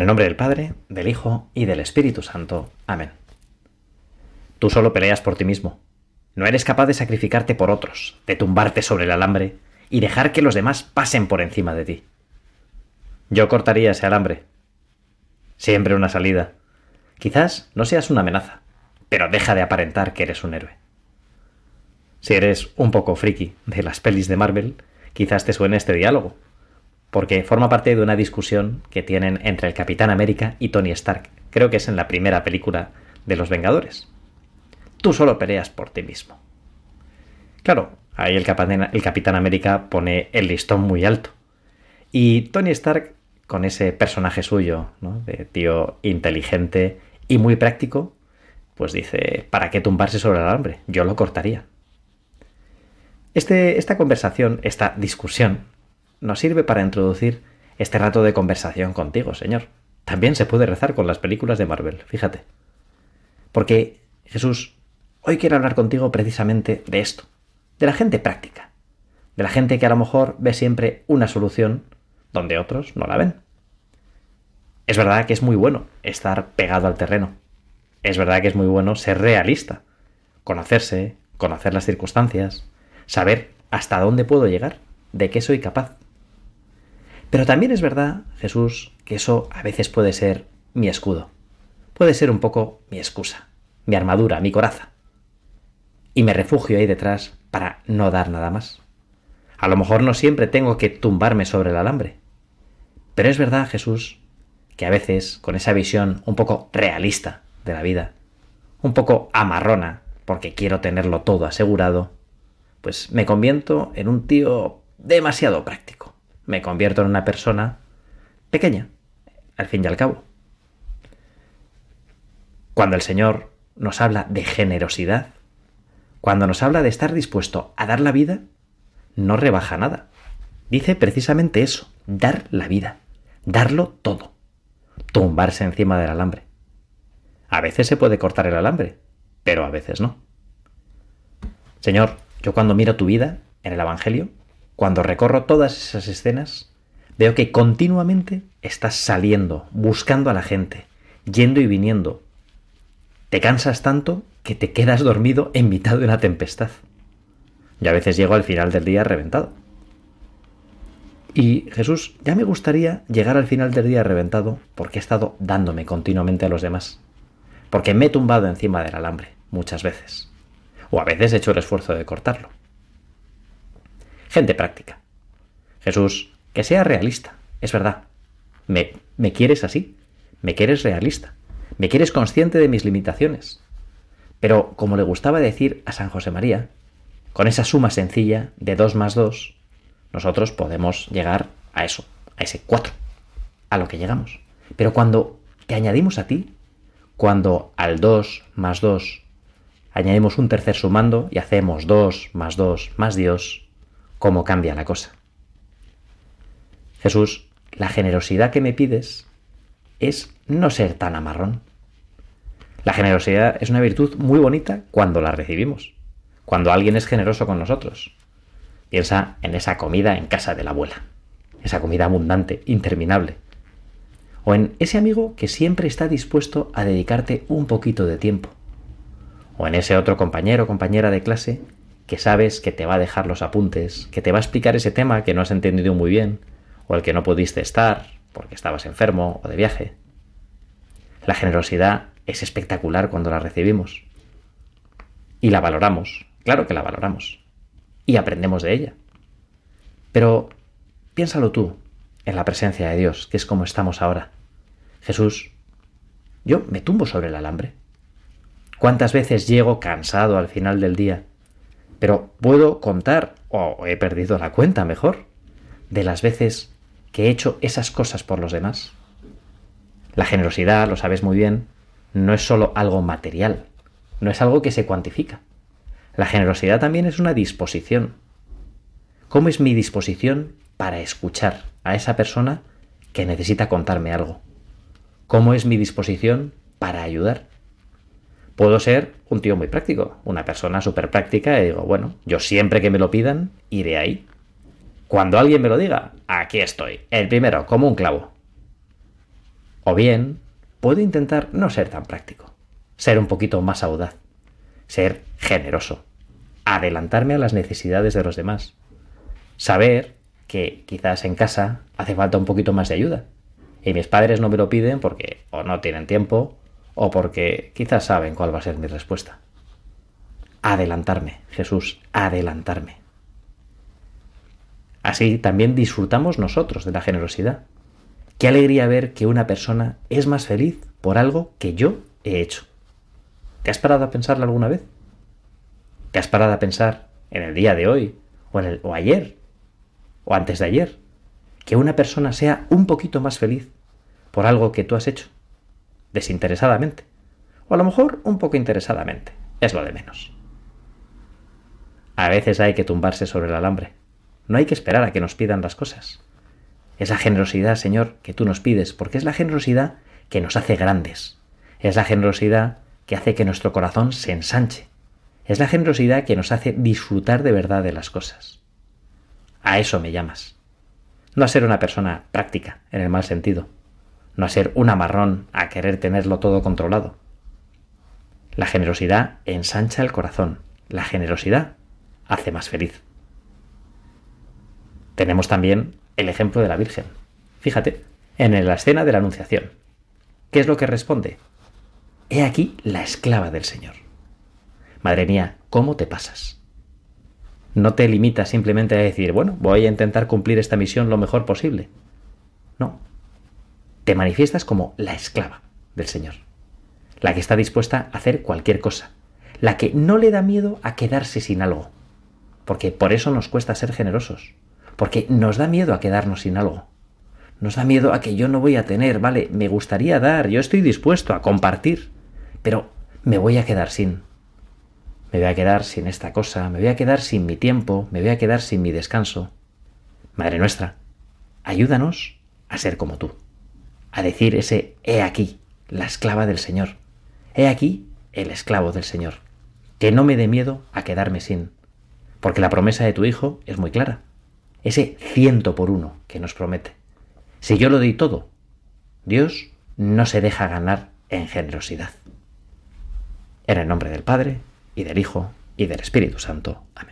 En el nombre del Padre, del Hijo y del Espíritu Santo. Amén. Tú solo peleas por ti mismo. No eres capaz de sacrificarte por otros, de tumbarte sobre el alambre y dejar que los demás pasen por encima de ti. Yo cortaría ese alambre. Siempre una salida. Quizás no seas una amenaza, pero deja de aparentar que eres un héroe. Si eres un poco friki de las pelis de Marvel, quizás te suene este diálogo, porque forma parte de una discusión que tienen entre el Capitán América y Tony Stark. Creo que es en la primera película de Los Vengadores. Tú solo peleas por ti mismo. Claro, ahí el Capitán, América pone el listón muy alto. Y Tony Stark, con ese personaje suyo, ¿no? de tío inteligente y muy práctico, pues dice, ¿para qué tumbarse sobre el alambre? Yo lo cortaría. Este, esta conversación, esta discusión, nos sirve para introducir este rato de conversación contigo, Señor. También se puede rezar con las películas de Marvel, fíjate. Porque, Jesús, hoy quiero hablar contigo precisamente de esto, de la gente práctica, de la gente que a lo mejor ve siempre una solución donde otros no la ven. Es verdad que es muy bueno estar pegado al terreno. Es verdad que es muy bueno ser realista, conocerse, conocer las circunstancias, saber hasta dónde puedo llegar, de qué soy capaz. Pero también es verdad, Jesús, que eso a veces puede ser mi escudo. Puede ser un poco mi excusa, mi armadura, mi coraza. Y me refugio ahí detrás para no dar nada más. A lo mejor no siempre tengo que tumbarme sobre el alambre. Pero es verdad, Jesús, que a veces, con esa visión un poco realista de la vida, un poco amarrona, porque quiero tenerlo todo asegurado, pues me convierto en un tío demasiado práctico me convierto en una persona pequeña, al fin y al cabo. Cuando el Señor nos habla de generosidad, cuando nos habla de estar dispuesto a dar la vida, no rebaja nada. Dice precisamente eso, dar la vida, darlo todo, tumbarse encima del alambre. A veces se puede cortar el alambre, pero a veces no. Señor, yo cuando miro tu vida en el Evangelio, cuando recorro todas esas escenas, veo que continuamente estás saliendo, buscando a la gente, yendo y viniendo. Te cansas tanto que te quedas dormido en mitad de una tempestad. Y a veces llego al final del día reventado. Y Jesús, ya me gustaría llegar al final del día reventado porque he estado dándome continuamente a los demás. Porque me he tumbado encima del alambre muchas veces. O a veces he hecho el esfuerzo de cortarlo gente práctica. Jesús, que sea realista, es verdad. Me, me quieres así, me quieres realista, me quieres consciente de mis limitaciones. Pero, como le gustaba decir a San José María, con esa suma sencilla de 2 más 2, nosotros podemos llegar a eso, a ese 4, a lo que llegamos. Pero cuando te añadimos a ti, cuando al 2 más 2 añadimos un tercer sumando y hacemos 2 más 2 más Dios, cómo cambia la cosa. Jesús, la generosidad que me pides es no ser tan amarrón. La generosidad es una virtud muy bonita cuando la recibimos, cuando alguien es generoso con nosotros. Piensa en esa comida en casa de la abuela, esa comida abundante, interminable. O en ese amigo que siempre está dispuesto a dedicarte un poquito de tiempo. O en ese otro compañero o compañera de clase que sabes que te va a dejar los apuntes, que te va a explicar ese tema que no has entendido muy bien, o el que no pudiste estar porque estabas enfermo o de viaje. La generosidad es espectacular cuando la recibimos. Y la valoramos, claro que la valoramos. Y aprendemos de ella. Pero piénsalo tú en la presencia de Dios, que es como estamos ahora. Jesús, yo me tumbo sobre el alambre. ¿Cuántas veces llego cansado al final del día pero puedo contar, o he perdido la cuenta mejor, de las veces que he hecho esas cosas por los demás. La generosidad, lo sabes muy bien, no es solo algo material, no es algo que se cuantifica. La generosidad también es una disposición. ¿Cómo es mi disposición para escuchar a esa persona que necesita contarme algo? ¿Cómo es mi disposición para ayudar? Puedo ser un tío muy práctico, una persona súper práctica y digo, bueno, yo siempre que me lo pidan, iré ahí. Cuando alguien me lo diga, aquí estoy, el primero, como un clavo. O bien, puedo intentar no ser tan práctico, ser un poquito más audaz, ser generoso, adelantarme a las necesidades de los demás, saber que quizás en casa hace falta un poquito más de ayuda. Y mis padres no me lo piden porque o no tienen tiempo o porque quizás saben cuál va a ser mi respuesta. Adelantarme, Jesús, adelantarme. Así también disfrutamos nosotros de la generosidad. Qué alegría ver que una persona es más feliz por algo que yo he hecho. ¿Te has parado a pensarlo alguna vez? ¿Te has parado a pensar en el día de hoy o, en el, o ayer o antes de ayer que una persona sea un poquito más feliz por algo que tú has hecho? Desinteresadamente. O a lo mejor un poco interesadamente. Es lo de menos. A veces hay que tumbarse sobre el alambre. No hay que esperar a que nos pidan las cosas. Es la generosidad, Señor, que tú nos pides, porque es la generosidad que nos hace grandes. Es la generosidad que hace que nuestro corazón se ensanche. Es la generosidad que nos hace disfrutar de verdad de las cosas. A eso me llamas. No a ser una persona práctica, en el mal sentido. No a ser un amarrón a querer tenerlo todo controlado. La generosidad ensancha el corazón. La generosidad hace más feliz. Tenemos también el ejemplo de la Virgen. Fíjate, en la escena de la Anunciación. ¿Qué es lo que responde? He aquí la esclava del Señor. Madre mía, ¿cómo te pasas? No te limitas simplemente a decir, bueno, voy a intentar cumplir esta misión lo mejor posible. No. Te manifiestas como la esclava del Señor. La que está dispuesta a hacer cualquier cosa. La que no le da miedo a quedarse sin algo porque por eso nos cuesta ser generosos, porque nos da miedo a quedarnos sin algo. Nos da miedo a que yo no voy a tener, vale, me gustaría dar, yo estoy dispuesto a compartir, pero me voy a quedar sin. Me voy a quedar sin esta cosa, me voy a quedar sin mi tiempo, me voy a quedar sin mi descanso. Madre nuestra, ayúdanos a ser como tú, a decir ese he aquí, la esclava del Señor, he aquí el esclavo del Señor, que no me dé miedo a quedarme sin, porque la promesa de tu Hijo es muy clara. Ese ciento por uno que nos promete. Si yo lo doy todo, Dios no se deja ganar en generosidad. En el nombre del Padre, y del Hijo, y del Espíritu Santo. Amén.